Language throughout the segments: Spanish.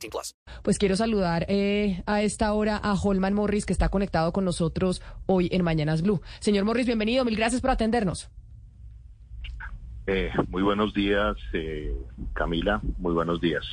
18 plus. Pues quiero saludar eh, a esta hora a Holman Morris, que está conectado con nosotros hoy en Mañanas Blue. Señor Morris, bienvenido. Mil gracias por atendernos. Eh, muy buenos días, eh, Camila. Muy buenos días.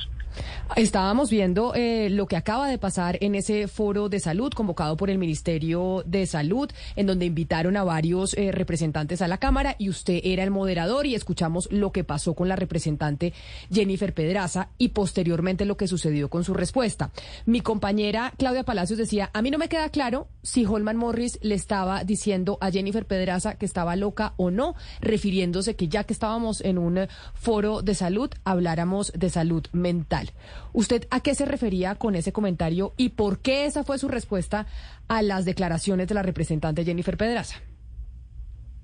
Estábamos viendo eh, lo que acaba de pasar en ese foro de salud convocado por el Ministerio de Salud, en donde invitaron a varios eh, representantes a la Cámara y usted era el moderador y escuchamos lo que pasó con la representante Jennifer Pedraza y posteriormente lo que sucedió con su respuesta. Mi compañera Claudia Palacios decía, a mí no me queda claro si Holman Morris le estaba diciendo a Jennifer Pedraza que estaba loca o no, refiriéndose que ya que estábamos en un foro de salud, habláramos de salud mental. ¿Usted a qué se refería con ese comentario y por qué esa fue su respuesta a las declaraciones de la representante Jennifer Pedraza?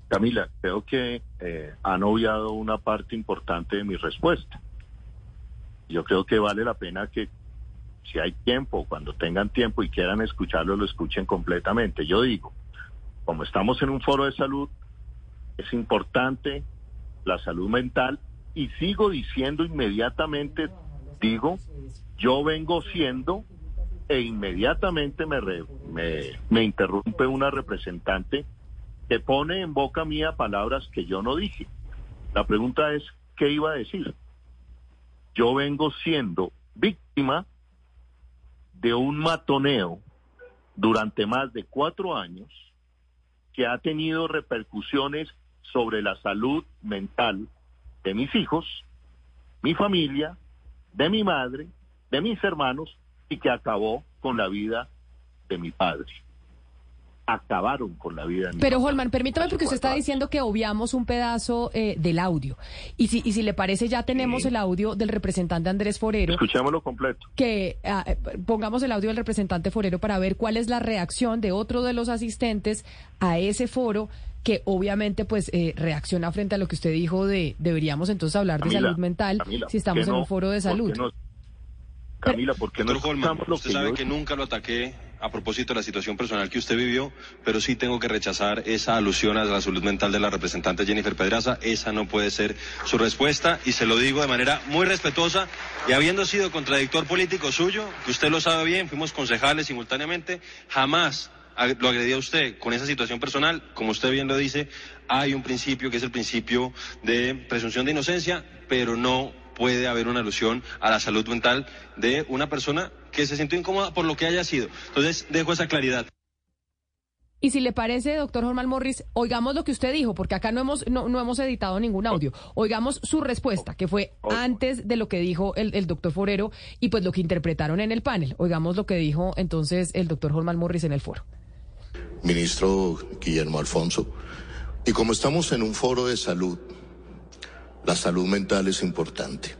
Camila, creo que eh, han obviado una parte importante de mi respuesta. Yo creo que vale la pena que si hay tiempo, cuando tengan tiempo y quieran escucharlo, lo escuchen completamente. Yo digo, como estamos en un foro de salud, es importante la salud mental y sigo diciendo inmediatamente digo, yo vengo siendo e inmediatamente me, me interrumpe una representante que pone en boca mía palabras que yo no dije. La pregunta es, ¿qué iba a decir? Yo vengo siendo víctima de un matoneo durante más de cuatro años que ha tenido repercusiones sobre la salud mental de mis hijos, mi familia, de mi madre, de mis hermanos y que acabó con la vida de mi padre. Acabaron con la vida de mi Pero Holman, permítame porque usted está diciendo que obviamos un pedazo eh, del audio. Y si, y si le parece, ya tenemos Sí. el audio del representante Andrés Forero. Escuchémoslo completo. que ah, eh, pongamos el audio del representante forero para ver cuál es la reacción de otro de los asistentes a ese foro que obviamente pues eh, reacciona frente a lo que usted dijo de deberíamos entonces hablar de salud mental Camila, si ¿por estamos en un foro de por salud. no- Camila, ¿por qué no Doctor Holman, usted que sabe yo que nunca lo ataqué a propósito de la situación personal que usted vivió, pero sí tengo que rechazar esa alusión a la salud mental de la representante Jennifer Pedraza. Esa no puede ser su respuesta y se lo digo de manera muy respetuosa y habiendo sido contradictor político suyo, que usted lo sabe bien, fuimos concejales simultáneamente, jamás lo agredí a usted con esa situación personal. Como usted bien lo dice, hay un principio que es el principio de presunción de inocencia, pero no puede haber una alusión a la salud mental de una persona que se sintió incómoda por lo que haya sido. Entonces, dejo esa claridad. Y si le parece, doctor Holman Morris, oigamos lo que usted dijo, porque acá no hemos, no, no hemos editado ningún audio. Oigamos su respuesta, que fue Oh. antes de lo que dijo el, el doctor Forero y pues lo que interpretaron en el panel. Oigamos lo que dijo entonces el doctor Holman Morris en el foro. Ministro Guillermo Alfonso. Y como estamos en un foro de salud, la salud mental es importante.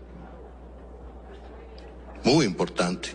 Muy importante.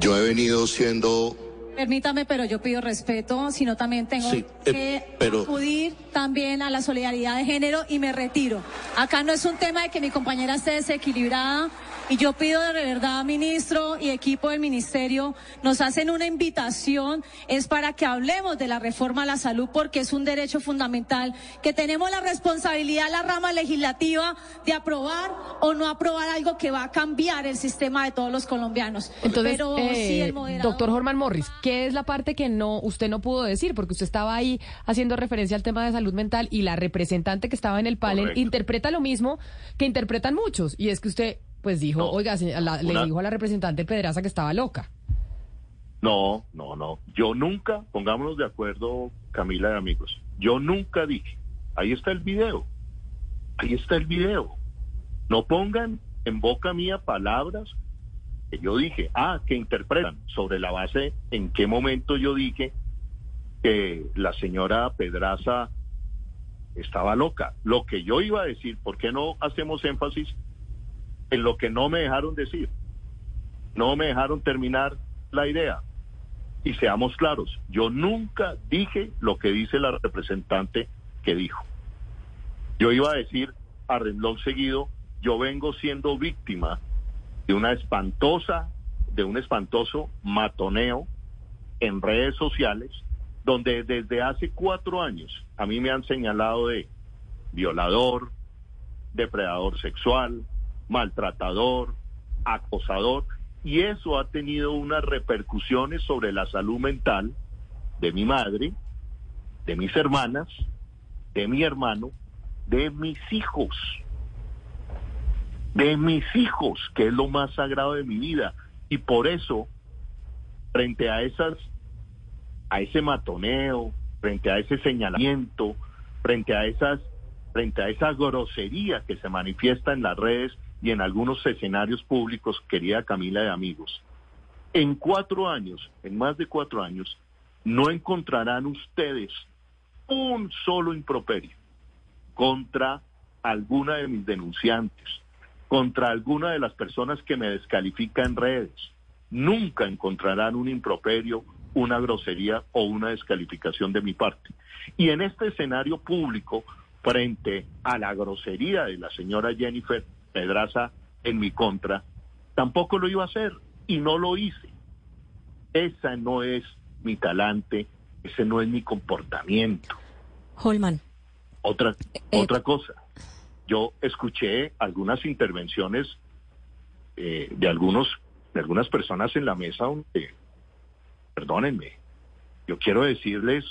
Yo he venido siendo Permítame, pero yo pido respeto, sino también tengo Sí, eh, que pero- acudir también a la solidaridad de género y me retiro. Acá no es un tema de que mi compañera esté desequilibrada y yo pido de verdad, ministro y equipo del ministerio, nos hacen una invitación, es para que hablemos de la reforma a la salud porque es un derecho fundamental que tenemos la responsabilidad, la rama legislativa, de aprobar o no aprobar algo que va a cambiar el sistema de todos los colombianos. Entonces, Pero sí, eh, el moderador- doctor Holman Morris, ¿qué es la parte que no usted no pudo decir? Porque usted estaba ahí haciendo referencia al tema de salud mental y la representante que estaba en el panel Correcto. interpreta lo mismo que interpretan muchos. Y es que usted, pues dijo, No, oiga, la- le dijo a la representante Pedraza que estaba loca. No, no, no. Yo nunca, pongámonos de acuerdo, Camila y amigos, yo nunca dije, ahí está el video, ahí está el video. No pongan en boca mía palabras que yo dije, ah, que interpretan sobre la base en qué momento yo dije que la señora Pedraza estaba loca. Lo que yo iba a decir, ¿por qué no hacemos énfasis en lo que no me dejaron decir. No me dejaron terminar la idea. Y seamos claros, yo nunca dije lo que dice la representante que dijo. Yo iba a decir a renglón seguido, yo vengo siendo víctima de una espantosa, de un espantoso matoneo en redes sociales, donde desde hace cuatro años a mí me han señalado de violador, depredador sexual, maltratador, acosador, y eso ha tenido unas repercusiones sobre la salud mental de mi madre, de mis hermanas, de mi hermano, de mis hijos, de mis hijos, que es lo más sagrado de mi vida. Y por eso, frente a esas, a ese matoneo, frente a ese señalamiento, frente a esas, frente a esa grosería que se manifiesta en las redes y en algunos escenarios públicos, querida Camila de amigos, en cuatro años, en más de cuatro años, no encontrarán ustedes un solo improperio contra alguna de mis denunciantes, contra alguna de las personas que me descalifican en redes. Nunca encontrarán un improperio, una grosería o una descalificación de mi parte. Y en este escenario público, frente a la grosería de la señora Jennifer Pedraza en mi contra, tampoco lo iba a hacer y no lo hice. Esa no es mi talante, ese no es mi comportamiento. Holman. Otra, Eh, otra cosa, yo escuché algunas intervenciones eh, de algunos de algunas personas en la mesa donde, perdónenme, yo quiero decirles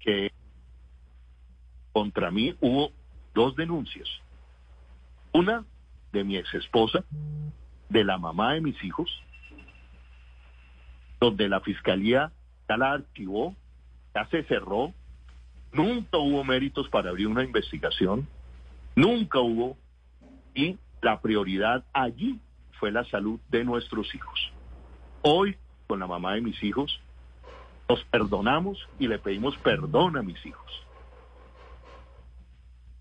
que contra mí hubo dos denuncias. Una de mi ex esposa, de la mamá de mis hijos, donde la fiscalía ya la archivó, ya se cerró, nunca hubo méritos para abrir una investigación, nunca hubo, y la prioridad allí fue la salud de nuestros hijos. Hoy, con la mamá de mis hijos, nos perdonamos y le pedimos perdón a mis hijos.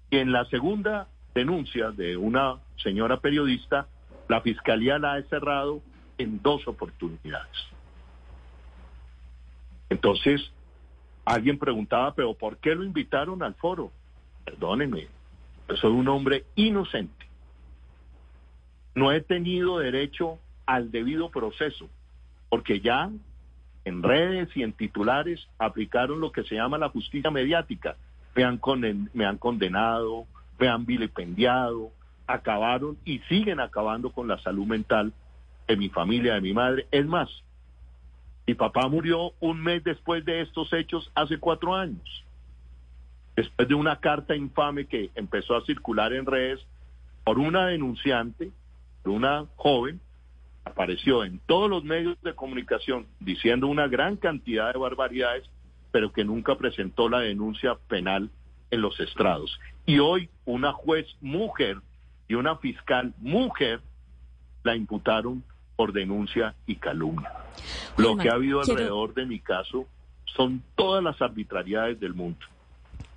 Y en la segunda denuncia de una señora periodista, la fiscalía la ha cerrado en dos oportunidades. Entonces, alguien preguntaba, pero ¿por qué lo invitaron al foro? Perdónenme, soy un hombre inocente. No he tenido derecho al debido proceso, porque ya en redes y en titulares aplicaron lo que se llama la justicia mediática. Me han, me han condenado, me han vilipendiado, acabaron y siguen acabando con la salud mental de mi familia, de mi madre. Es más, mi papá murió un mes después de estos hechos hace cuatro años. Después de una carta infame que empezó a circular en redes por una denunciante, por una joven, apareció en todos los medios de comunicación diciendo una gran cantidad de barbaridades, pero que nunca presentó la denuncia penal en los estrados. Y hoy una juez mujer y una fiscal mujer la imputaron por denuncia y calumnia. Lo que ha habido alrededor de mi caso son todas las arbitrariedades del mundo.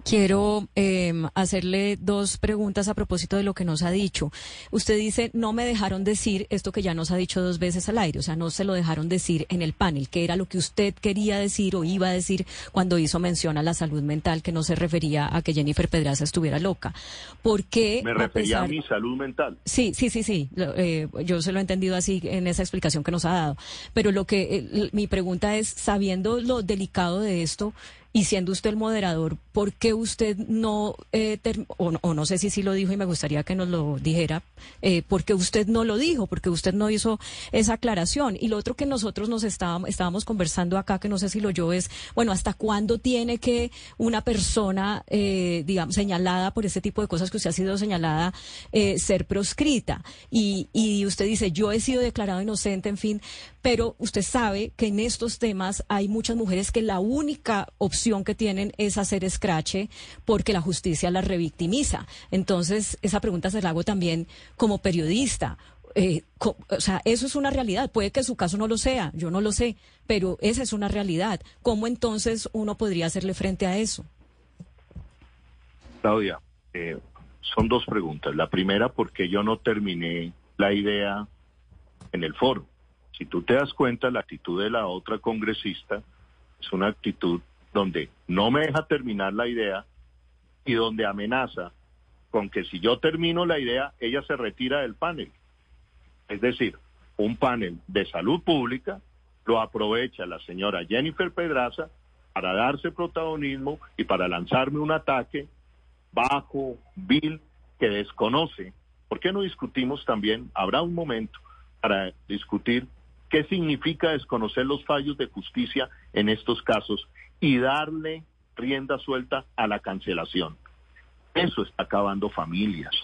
Quiero eh, hacerle dos preguntas a propósito de lo que nos ha dicho. Usted dice, no me dejaron decir esto que ya nos ha dicho dos veces al aire, o sea, no se lo dejaron decir en el panel, que era lo que usted quería decir o iba a decir cuando hizo mención a la salud mental, que no se refería a que Jennifer Pedraza estuviera loca. ¿Por qué? Me refería a pesar- mi salud mental. Sí, sí, sí, sí. Lo- eh, yo se lo he entendido así en esa explicación que nos ha dado. Pero lo que eh, mi pregunta es, sabiendo lo delicado de esto y siendo usted el moderador, ¿por qué usted no, eh, o, no- sé si sí lo dijo y me gustaría que nos lo dijera, eh, por qué usted no lo dijo, porque usted no hizo esa aclaración? Y lo otro que nosotros nos estábamos, estábamos conversando acá, que no sé si lo yo es, bueno, ¿hasta cuándo tiene que una persona, eh, digamos, señalada por este tipo de cosas que usted ha sido señalada, eh, ser proscrita? Y, y usted dice, yo he sido declarado inocente, en fin, pero usted sabe que en estos temas hay muchas mujeres que la única opción que tienen es hacer escrache porque la justicia las revictimiza. Entonces, esa pregunta se la hago también como periodista. Eh, o sea, eso es una realidad. Puede que su caso no lo sea, yo no lo sé, pero esa es una realidad. ¿Cómo entonces uno podría hacerle frente a eso? Claudia, eh, son dos preguntas. La primera, porque yo no terminé la idea en el foro. Si tú te das cuenta, la actitud de la otra congresista es una actitud donde no me deja terminar la idea y donde amenaza con que si yo termino la idea, ella se retira del panel. Es decir, un panel de salud pública lo aprovecha la señora Jennifer Pedraza para darse protagonismo y para lanzarme un ataque bajo, vil, que desconoce. ¿Por qué no discutimos también? Habrá un momento para discutir qué significa desconocer los fallos de justicia en estos casos y darle rienda suelta a la cancelación. Eso está acabando familias,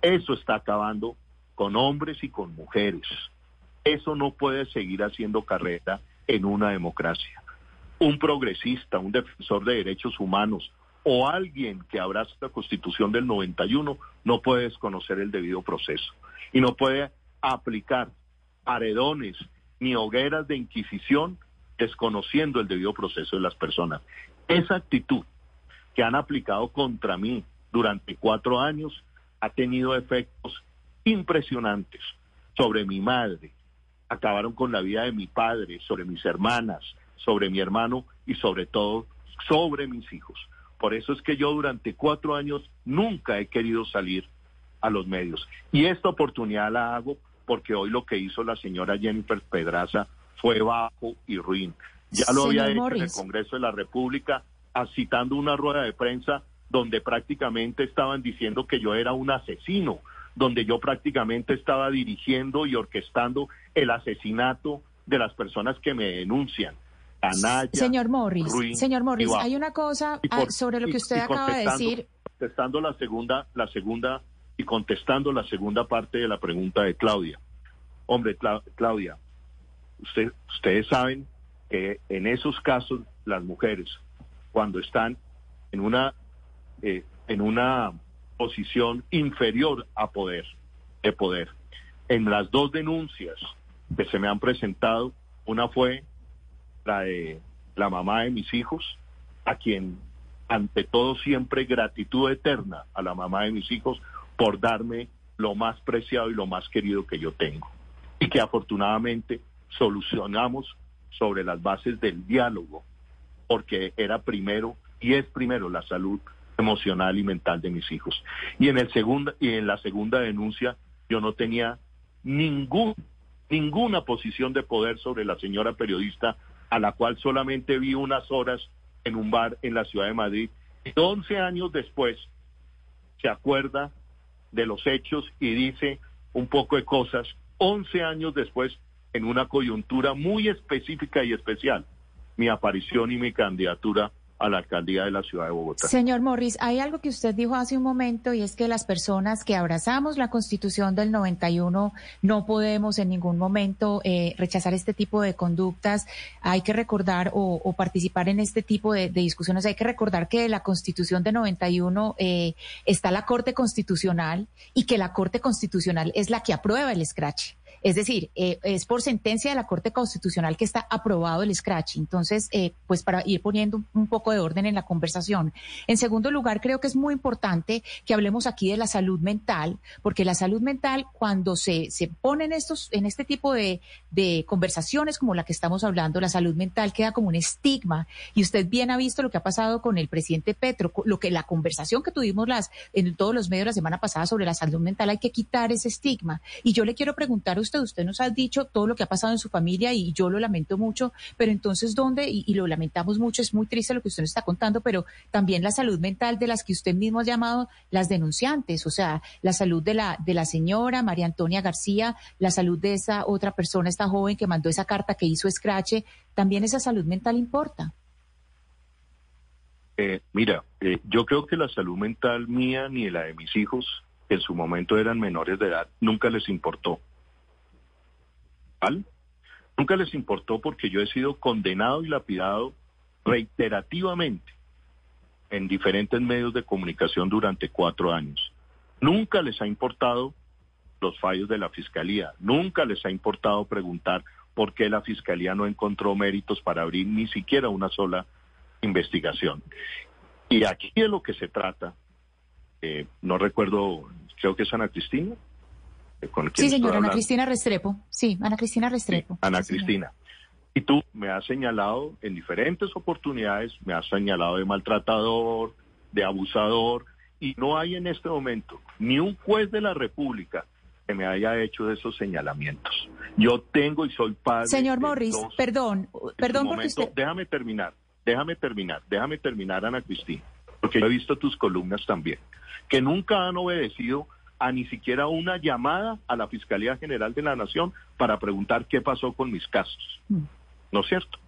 eso está acabando con hombres y con mujeres. Eso no puede seguir haciendo carrera en una democracia. Un progresista, un defensor de derechos humanos o alguien que abraza la constitución del 91 no puede desconocer el debido proceso y no puede aplicar paredones ni hogueras de inquisición desconociendo el debido proceso de las personas. Esa actitud que han aplicado contra mí durante cuatro años ha tenido efectos impresionantes sobre mi madre. Acabaron con la vida de mi padre, sobre mis hermanas, sobre mi hermano y sobre todo sobre mis hijos. Por eso es que yo durante cuatro años nunca he querido salir a los medios. Y esta oportunidad la hago porque hoy lo que hizo la señora Jennifer Pedraza fue bajo y ruin. Ya lo había hecho en el Congreso de la República, citando una rueda de prensa donde prácticamente estaban diciendo que yo era un asesino, donde yo prácticamente estaba dirigiendo y orquestando el asesinato de las personas que me denuncian. Anaya, señor Morris, señor Morris, hay una cosa ah, sobre lo que usted acaba de decir. Contestando la segunda, la segunda y contestando la segunda parte de la pregunta de Claudia. Hombre, Claudia, usted, ustedes saben que en esos casos las mujeres, cuando están en una eh, en una posición inferior a poder, de poder. En las dos denuncias que se me han presentado, una fue la de la mamá de mis hijos, a quien ante todo siempre gratitud eterna a la mamá de mis hijos por darme lo más preciado y lo más querido que yo tengo. Y que afortunadamente solucionamos sobre las bases del diálogo, porque era primero y es primero la salud emocional y mental de mis hijos. Y en el segundo y en la segunda denuncia yo no tenía ningún ninguna posición de poder sobre la señora periodista a la cual solamente vi unas horas en un bar en la ciudad de Madrid. Y 11 años después se acuerda de los hechos y dice un poco de cosas 11 años después en una coyuntura muy específica y especial, mi aparición y mi candidatura a la alcaldía de la ciudad de Bogotá. Señor Morris, hay algo que usted dijo hace un momento y es que las personas que abrazamos la constitución del 91 no podemos en ningún momento eh, rechazar este tipo de conductas. Hay que recordar o, participar en este tipo de, discusiones. Hay que recordar que la constitución del 91 eh, está la Corte Constitucional y que la Corte Constitucional es la que aprueba el scratch. Es decir, eh, es por sentencia de la Corte Constitucional que está aprobado el scratch. Entonces, eh, pues para ir poniendo un poco de orden en la conversación. En segundo lugar, creo que es muy importante que hablemos aquí de la salud mental, porque la salud mental, cuando se, se pone en, estos, en este tipo de, de conversaciones como la que estamos hablando, la salud mental queda como un estigma. Y usted bien ha visto lo que ha pasado con el presidente Petro, lo que la conversación que tuvimos las, en todos los medios la semana pasada sobre la salud mental, hay que quitar ese estigma. Y yo le quiero preguntar a usted, usted nos ha dicho todo lo que ha pasado en su familia y yo lo lamento mucho, pero entonces, ¿dónde? Y, lo lamentamos mucho, es muy triste lo que usted nos está contando, pero también la salud mental de las que usted mismo ha llamado las denunciantes, o sea, la salud de la, de la señora María Antonia García, la salud de esa otra persona, esta joven que mandó esa carta que hizo Scratch, también esa salud mental importa. Eh, mira, eh, yo creo que la salud mental mía ni la de mis hijos, que en su momento eran menores de edad, nunca les importó. Nunca les importó porque yo he sido condenado y lapidado reiterativamente en diferentes medios de comunicación durante cuatro años. Nunca les ha importado los fallos de la Fiscalía, nunca les ha importado preguntar por qué la Fiscalía no encontró méritos para abrir ni siquiera una sola investigación. Y aquí de lo que se trata eh, no recuerdo, creo que es Ana Cristina. Con quien Sí, señora Ana. Cristina Restrepo. Sí, Ana Cristina Sí, Restrepo. Ana Sí, señora. Cristina. Y tú me has señalado en diferentes oportunidades, me has señalado de maltratador, de abusador, y no hay en este momento ni un juez de la República que me haya hecho esos señalamientos. Yo tengo y soy padre. Señor Morris, dos- perdón, perdón momento, usted... Déjame terminar, déjame terminar, déjame terminar, Ana Cristina, porque yo he visto tus columnas también, que nunca han obedecido a ni siquiera una llamada a la Fiscalía General de la Nación para preguntar qué pasó con mis casos. Mm. ¿No es cierto?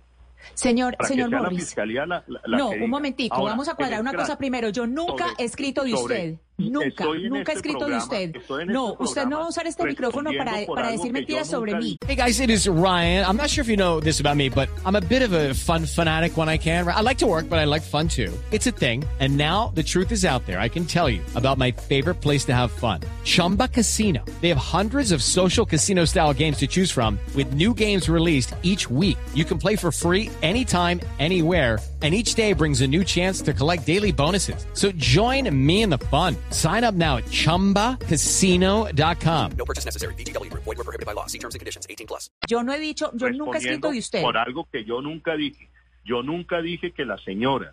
Señor, Para señor que sea la Morris. Fiscalía la, no, que un momentico, Ahora, vamos a cuadrar una cosa primero. Yo nunca sobre- he escrito de sobre- usted. Nunca, estoy en nunca he este escrito de usted. estoy No, este usted no va a usar este micrófono para, para decir mentiras sobre nunca mí. Hey guys, it is Ryan. I'm not sure if you know this about me, but I'm a bit of a fun fanatic when I can. I like to work, but I like fun too. It's a thing. And now the truth is out there. I can tell you about my favorite place to have fun. Chumba Casino. They have hundreds of social casino style games to choose from with new games released each week. You can play for free anytime, anywhere. And each day brings a new chance to collect daily bonuses. So join me in the fun. Sign up now at chumbacasino.com. No purchase necessary. VGW Group. Void were prohibited by law. See terms and conditions. 18 plus. Yo no he dicho, yo nunca he escrito de usted. Por algo que yo nunca dije. Yo nunca dije que la señora,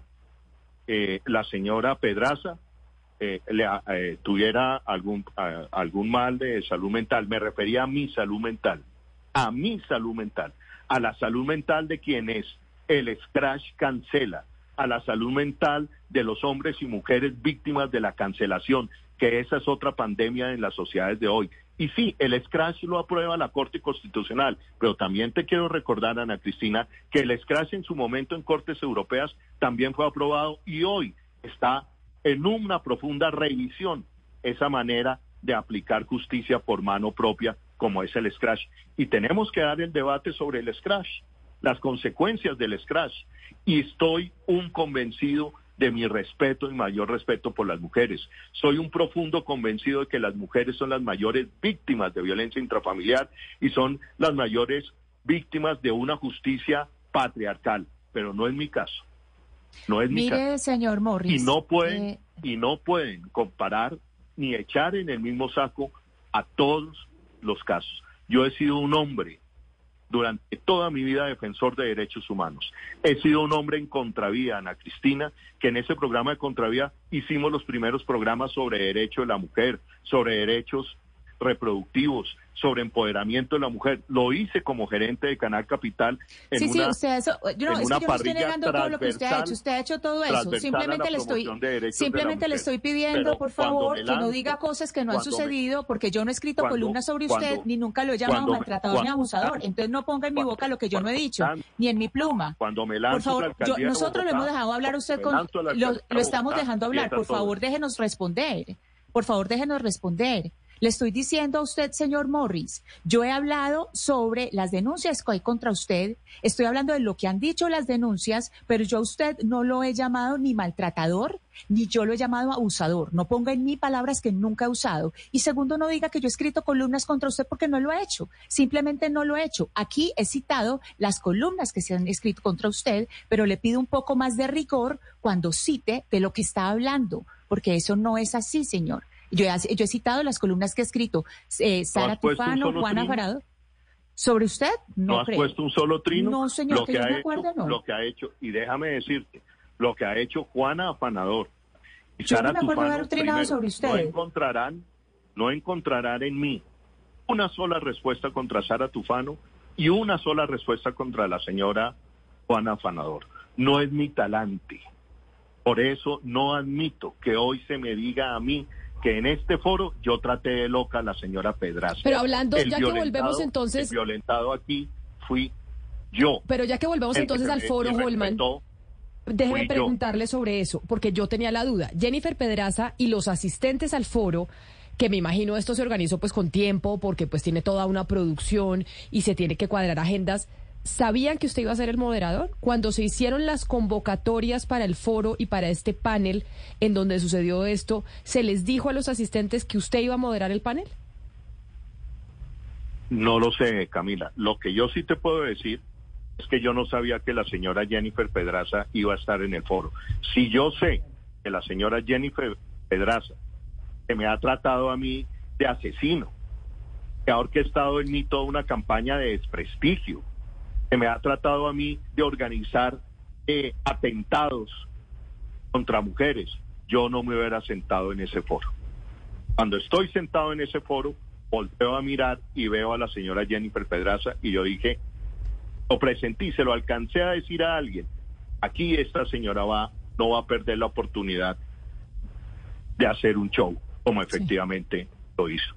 eh, la señora Pedraza, eh, le, eh, tuviera algún, a- algún mal de salud mental. Me refería a mi salud mental. A mi salud mental. A la salud mental de quienes el Scratch cancela. A la salud mental de los hombres y mujeres víctimas de la cancelación, que esa es otra pandemia en las sociedades de hoy. Y sí, el Scratch lo aprueba la Corte Constitucional, pero también te quiero recordar, Ana Cristina, que el Scratch en su momento en Cortes Europeas también fue aprobado y hoy está en una profunda revisión esa manera de aplicar justicia por mano propia como es el Scratch. Y tenemos que dar el debate sobre el Scratch, las consecuencias del Scratch. Y estoy un convencido de mi respeto y mayor respeto por las mujeres. Soy un profundo convencido de que las mujeres son las mayores víctimas de violencia intrafamiliar y son las mayores víctimas de una justicia patriarcal, pero no es mi caso. No es mi caso Mire, señor Morris. y no pueden eh, y no pueden comparar ni echar en el mismo saco a todos los casos. Yo he sido un hombre durante toda mi vida defensor de derechos humanos. He sido un hombre en contravía, Ana Cristina, que en ese programa de contravía hicimos los primeros programas sobre derecho de la mujer, sobre derechos reproductivos, sobre empoderamiento de la mujer. Lo hice como gerente de Canal Capital en sí, sí, una usted eso, yo no, en es una que yo no estoy negando todo lo que usted ha hecho, usted ha hecho todo eso, simplemente le estoy de de simplemente le estoy pidiendo, Pero por favor, que no diga cosas que no han me- sucedido, porque yo no he escrito cuando- columnas sobre cuando- usted, ni nunca lo he llamado cuando maltratador ni abusador, entonces no ponga en mi boca lo que yo no he dicho, ni en mi pluma. Cuando me lanzo Por favor, yo- nosotros lo hemos Bogotá, dejado hablar usted con, lo, lo estamos Bogotá, dejando hablar. Por favor, déjenos responder. Por favor, déjenos responder. Le estoy diciendo a usted, señor Morris, yo he hablado sobre las denuncias que hay contra usted, estoy hablando de lo que han dicho las denuncias, pero yo a usted no lo he llamado ni maltratador, ni yo lo he llamado abusador. No ponga en mí palabras que nunca he usado. Y segundo, no diga que yo he escrito columnas contra usted porque no lo he hecho. Simplemente no lo he hecho. Aquí he citado las columnas que se han escrito contra usted, pero le pido un poco más de rigor cuando cite de lo que está hablando, porque eso no es así, señor. Yo he, yo he citado las columnas que ha escrito eh, Sara Tufano, Juana? Farado. ¿Sobre usted? No, ¿No has creo. puesto un solo trino? No, señor, lo que que, yo me hecho, acuerde, no. Lo que ha hecho, y déjame decirte, lo que ha hecho Juana Afanador y Yo no Sara me acuerdo Tufano, haber trinado primero, sobre usted. No encontrarán, no encontrarán en mí una sola respuesta contra Sara Tufano y una sola respuesta contra la señora Juana Afanador. No es mi talante. Por eso no admito que hoy se me diga a mí que en este foro yo traté de loca a la señora Pedraza. Pero hablando, El ya que volvemos entonces- El violentado aquí fui yo. Pero ya que volvemos entonces al foro, Holman. Déjeme yo. preguntarle sobre eso, porque yo tenía la duda. Jennifer Pedraza y los asistentes al foro, que me imagino esto se organizó pues con tiempo, porque pues tiene toda una producción y se tiene que cuadrar agendas. ¿Sabían que usted iba a ser el moderador? Cuando se hicieron las convocatorias para el foro y para este panel en donde sucedió esto, ¿se les dijo a los asistentes que usted iba a moderar el panel? No lo sé, Camila. Lo que yo sí te puedo decir es que yo no sabía que la señora Jennifer Pedraza iba a estar en el foro. Si yo sé que la señora Jennifer Pedraza se me ha tratado a mí de asesino, que ha orquestado en mí toda una campaña de desprestigio, que me ha tratado a mí de organizar eh, atentados contra mujeres, yo no me hubiera sentado en ese foro. Cuando estoy sentado en ese foro, volteo a mirar y veo a la señora Jennifer Pedraza y yo dije, lo presenté, se lo alcancé a decir a alguien, aquí esta señora va, no va a perder la oportunidad de hacer un show, como efectivamente lo hizo.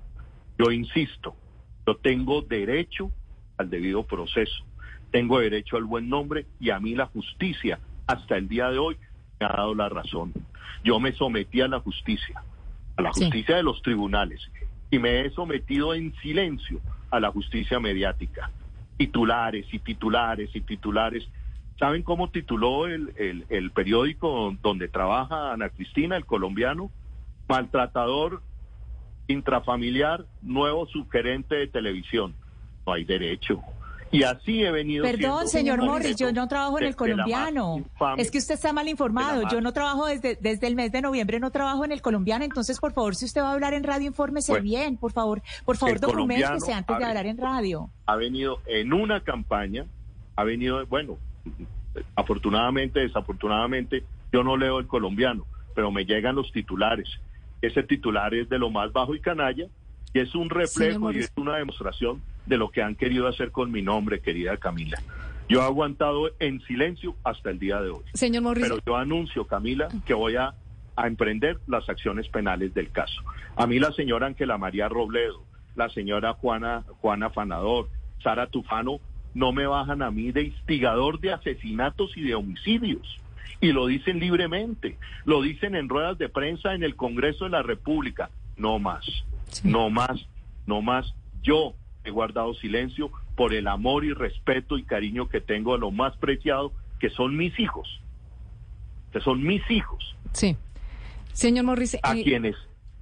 Yo insisto, yo tengo derecho al debido proceso, tengo derecho al buen nombre y a mí la justicia hasta el día de hoy me ha dado la razón. Yo me sometí a la justicia, a la Sí. justicia de los tribunales y me he sometido en silencio a la justicia mediática. Titulares y titulares y titulares. ¿Saben cómo tituló el, el, el periódico donde trabaja Ana Cristina, el colombiano? Maltratador intrafamiliar, nuevo subgerente de televisión. No hay derecho. Y así he venido. Perdón, señor Morris, yo no trabajo en de- el de colombiano. Es que usted está mal de informado. Yo no trabajo desde, desde el mes de noviembre, no trabajo en el colombiano. Entonces, por favor, si usted va a hablar en radio, infórmese bien, por favor. Por favor, documentese antes de a ver. hablar en radio. ha venido en una campaña, ha venido, bueno, afortunadamente, desafortunadamente, yo no leo el colombiano, pero me llegan los titulares. Ese titular es de lo más bajo y canalla, y es un reflejo y es una demostración de lo que han querido hacer con mi nombre, querida Camila. Yo he aguantado en silencio hasta el día de hoy. Señor Morris, Pero yo anuncio, Camila, que voy a, a emprender las acciones penales del caso. A mí la señora Ángela María Robledo, la señora Juana, Juana Fanador, Sara Tufano, no me bajan a mí de instigador de asesinatos y de homicidios. Y lo dicen libremente, lo dicen en ruedas de prensa en el Congreso de la República. No más, no más, no más. Yo he guardado silencio por el amor y respeto y cariño que tengo a lo más preciado, que son mis hijos, que son mis hijos, sí. Señor Morris, a eh, quienes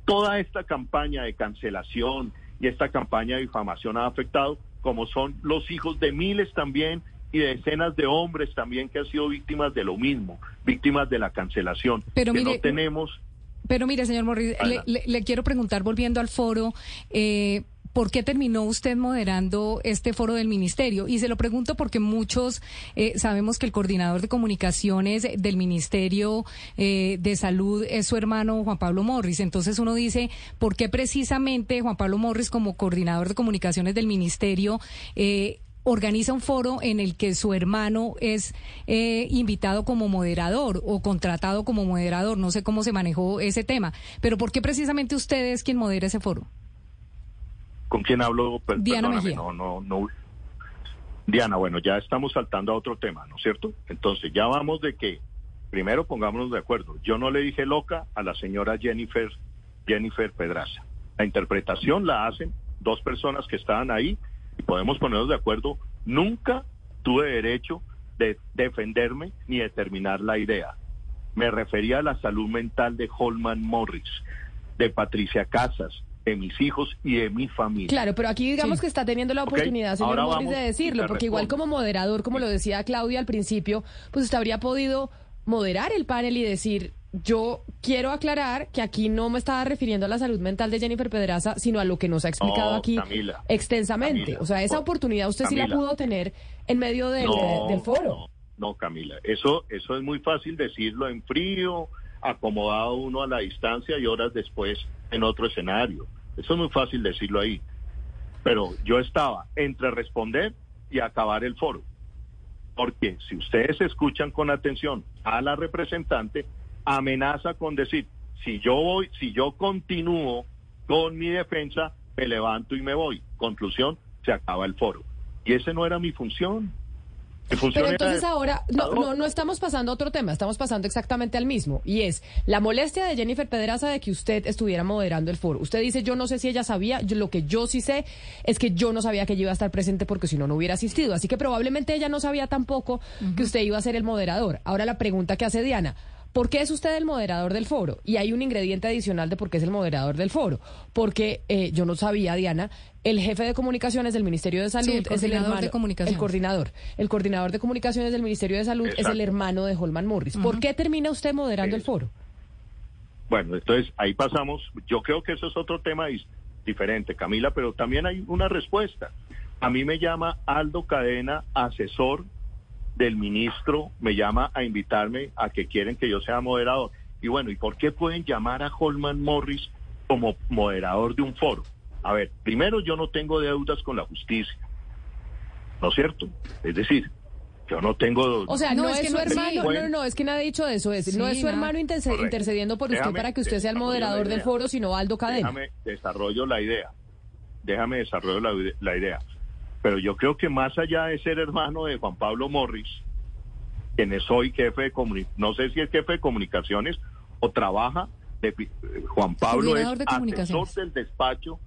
toda esta campaña de cancelación y esta campaña de difamación ha afectado, como son los hijos de miles también y de decenas de hombres también que han sido víctimas de lo mismo, víctimas de la cancelación. Pero que mire, no tenemos Pero mire, señor Morris, le- le quiero preguntar, volviendo al foro, eh, ¿por qué terminó usted moderando este foro del ministerio? Y se lo pregunto porque muchos eh, sabemos que el coordinador de comunicaciones del Ministerio eh, de Salud es su hermano Juan Pablo Morris. Entonces uno dice, ¿por qué precisamente Juan Pablo Morris como coordinador de comunicaciones del ministerio... Eh, organiza un foro en el que su hermano es eh, invitado como moderador o contratado como moderador. No sé cómo se manejó ese tema, pero ¿por qué precisamente usted es quien modera ese foro? ¿Con quién hablo? Per- Diana Mejía. No, no, no. Diana, bueno, ya estamos saltando a otro tema, ¿no es cierto? Entonces, ya vamos de que, primero pongámonos de acuerdo. Yo no le dije loca a la señora Jennifer, Jennifer Pedraza. La interpretación la hacen dos personas que estaban ahí y podemos ponernos de acuerdo. Nunca tuve derecho de defenderme ni de terminar la idea. Me refería a la salud mental de Holman Morris, de Patricia Casas, de mis hijos y de mi familia. Claro, pero aquí digamos Sí. que está teniendo la oportunidad, señor ahora Morris, de decirlo, porque igual como moderador, como lo decía Claudia al principio, pues usted habría podido moderar el panel y decir, yo quiero aclarar que aquí no me estaba refiriendo a la salud mental de Jennifer Pedraza, sino a lo que nos ha explicado No, aquí Camila, extensamente. Camila, o sea, esa por- oportunidad usted sí la pudo tener en medio del, No, del foro. No, no, Camila, eso, eso es muy fácil decirlo en frío, acomodado uno a la distancia y horas después en otro escenario. Eso es muy fácil decirlo ahí. Pero yo estaba entre responder y acabar el foro. Porque si ustedes escuchan con atención a la representante, amenaza con decir, si yo voy, si yo continúo con mi defensa, me levanto y me voy. Conclusión, se acaba el foro. Y esa no era mi función. Pero entonces ahora, no, no, no estamos pasando a otro tema, estamos pasando exactamente al mismo. Y es la molestia de Jennifer Pedraza de que usted estuviera moderando el foro. Usted dice, yo no sé si ella sabía, yo- lo que yo sí sé es que yo no sabía que ella iba a estar presente porque si no, no hubiera asistido. Así que probablemente ella no sabía tampoco que usted iba a ser el moderador. Ahora la pregunta que hace Diana. ¿Por qué es usted el moderador del foro? Y hay un ingrediente adicional de por qué es el moderador del foro. Porque eh, yo no sabía, Diana, el jefe de comunicaciones del Ministerio de Salud el es el coordinador hermano, de comunicaciones. el coordinador. El coordinador de comunicaciones del Ministerio de Salud es el hermano de Holman Morris. ¿Por qué termina usted moderando el Eso. foro? Bueno, entonces ahí pasamos. Yo creo que eso es otro tema diferente, Camila, pero también hay una respuesta. A mí me llama Aldo Cadena, asesor del ministro, me llama a invitarme a que quieren que yo sea moderador. Y bueno, ¿y por qué pueden llamar a Holman Morris como moderador de un foro? A ver, primero yo no tengo deudas con la justicia, ¿no es cierto? Es decir, yo no tengo... O sea, no, No, es, es que su no- hermano, sí. no, no, no, es que nadie ha dicho eso, es, no Sí, es su hermano interce- intercediendo por usted para que usted sea el moderador del foro, sino Aldo Cadena. Déjame desarrollo la idea. Déjame desarrollo la, la idea. Pero yo creo que más allá de ser hermano de Juan Pablo Morris, quien es hoy jefe de comuni- no sé si es jefe de comunicaciones o trabaja, de, eh, Juan Pablo es de asesor del despacho,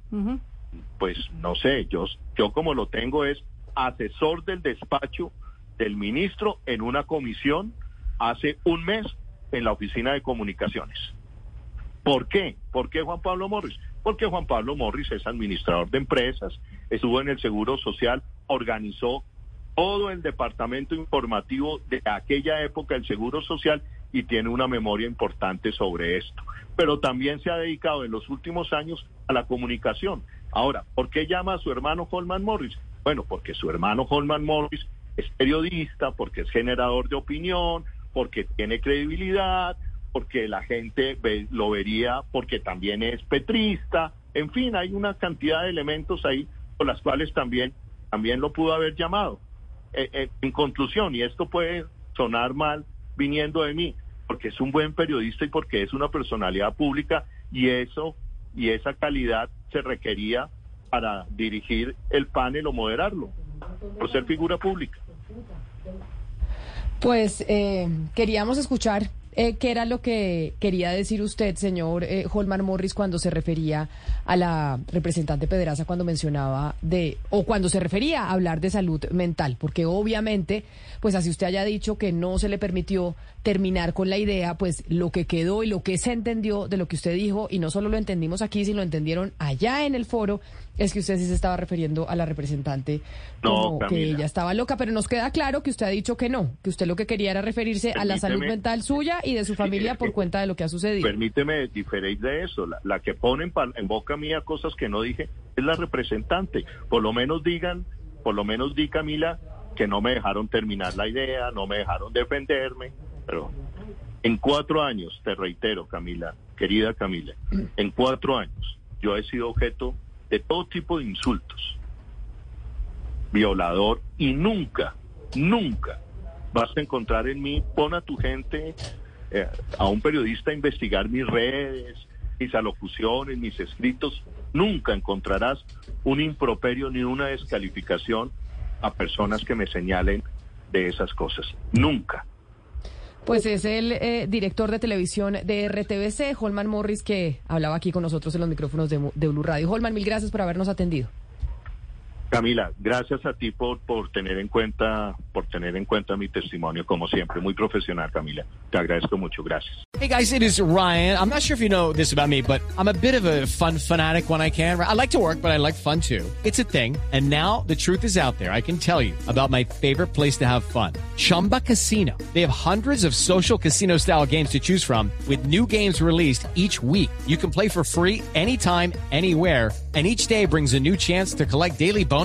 pues no sé, yo, yo como lo tengo es asesor del despacho del ministro en una comisión hace un mes en la oficina de comunicaciones. ¿Por qué? ¿Por qué Juan Pablo Morris? Porque Juan Pablo Morris es administrador de empresas, estuvo en el Seguro Social, organizó todo el departamento informativo de aquella época del Seguro Social y tiene una memoria importante sobre esto. Pero también se ha dedicado en los últimos años a la comunicación. Ahora, ¿por qué llama a su hermano Holman Morris? Bueno, porque su hermano Holman Morris es periodista, porque es generador de opinión, porque tiene credibilidad, porque la gente ve- lo vería, porque también es petrista. En fin, hay una cantidad de elementos ahí por las cuales también, también lo pudo haber llamado. Eh, eh, en conclusión, y esto puede sonar mal viniendo de mí, porque es un buen periodista y porque es una personalidad pública y eso y esa calidad se requería para dirigir el panel o moderarlo, por ser figura pública. Pues eh, queríamos escuchar eh, qué era lo que quería decir usted, señor eh, Holman Morris, cuando se refería a la representante Pedraza, cuando mencionaba de, o cuando se refería a hablar de salud mental, porque obviamente, pues así usted haya dicho que no se le permitió terminar con la idea, pues lo que quedó y lo que se entendió de lo que usted dijo, y no solo lo entendimos aquí, sino lo entendieron allá en el foro, es que usted sí se estaba refiriendo a la representante No, como que ella estaba loca, pero nos queda claro que usted ha dicho que no, que usted lo que quería era referirse a la salud mental suya y de su familia por cuenta de lo que ha sucedido. Permíteme diferir de eso. La, la que ponen pa- en boca mía cosas que no dije es la representante. Por lo menos digan, por lo menos di Camila que no me dejaron terminar la idea, no me dejaron defenderme. Pero en cuatro años, te reitero, Camila, querida Camila, en cuatro años yo he sido objeto todo tipo de insultos, violador y nunca, nunca vas a encontrar en mí, pon a tu gente, eh, a un periodista a investigar mis redes, mis alocuciones, mis escritos, nunca encontrarás un improperio ni una descalificación a personas que me señalen de esas cosas. Nunca. Pues es el eh, director de televisión de RTBC, Holman Morris, que hablaba aquí con nosotros en los micrófonos de, de Blue Radio. Holman, mil gracias por habernos atendido. Camila, gracias a ti por, por tener en cuenta, por tener en cuenta mi testimonio, como siempre, muy profesional, Camila. Te agradezco mucho, gracias. Hey guys, it is Ryan. I'm not sure if you know this about me, but I'm a bit of a fun fanatic when I can. I like to work, but I like fun too. It's a thing. And now the truth is out there. I can tell you about my favorite place to have fun. Chumba Casino. They have hundreds of social casino style games to choose from with new games released each week. You can play for free anytime, anywhere. And each day brings a new chance to collect daily bonuses.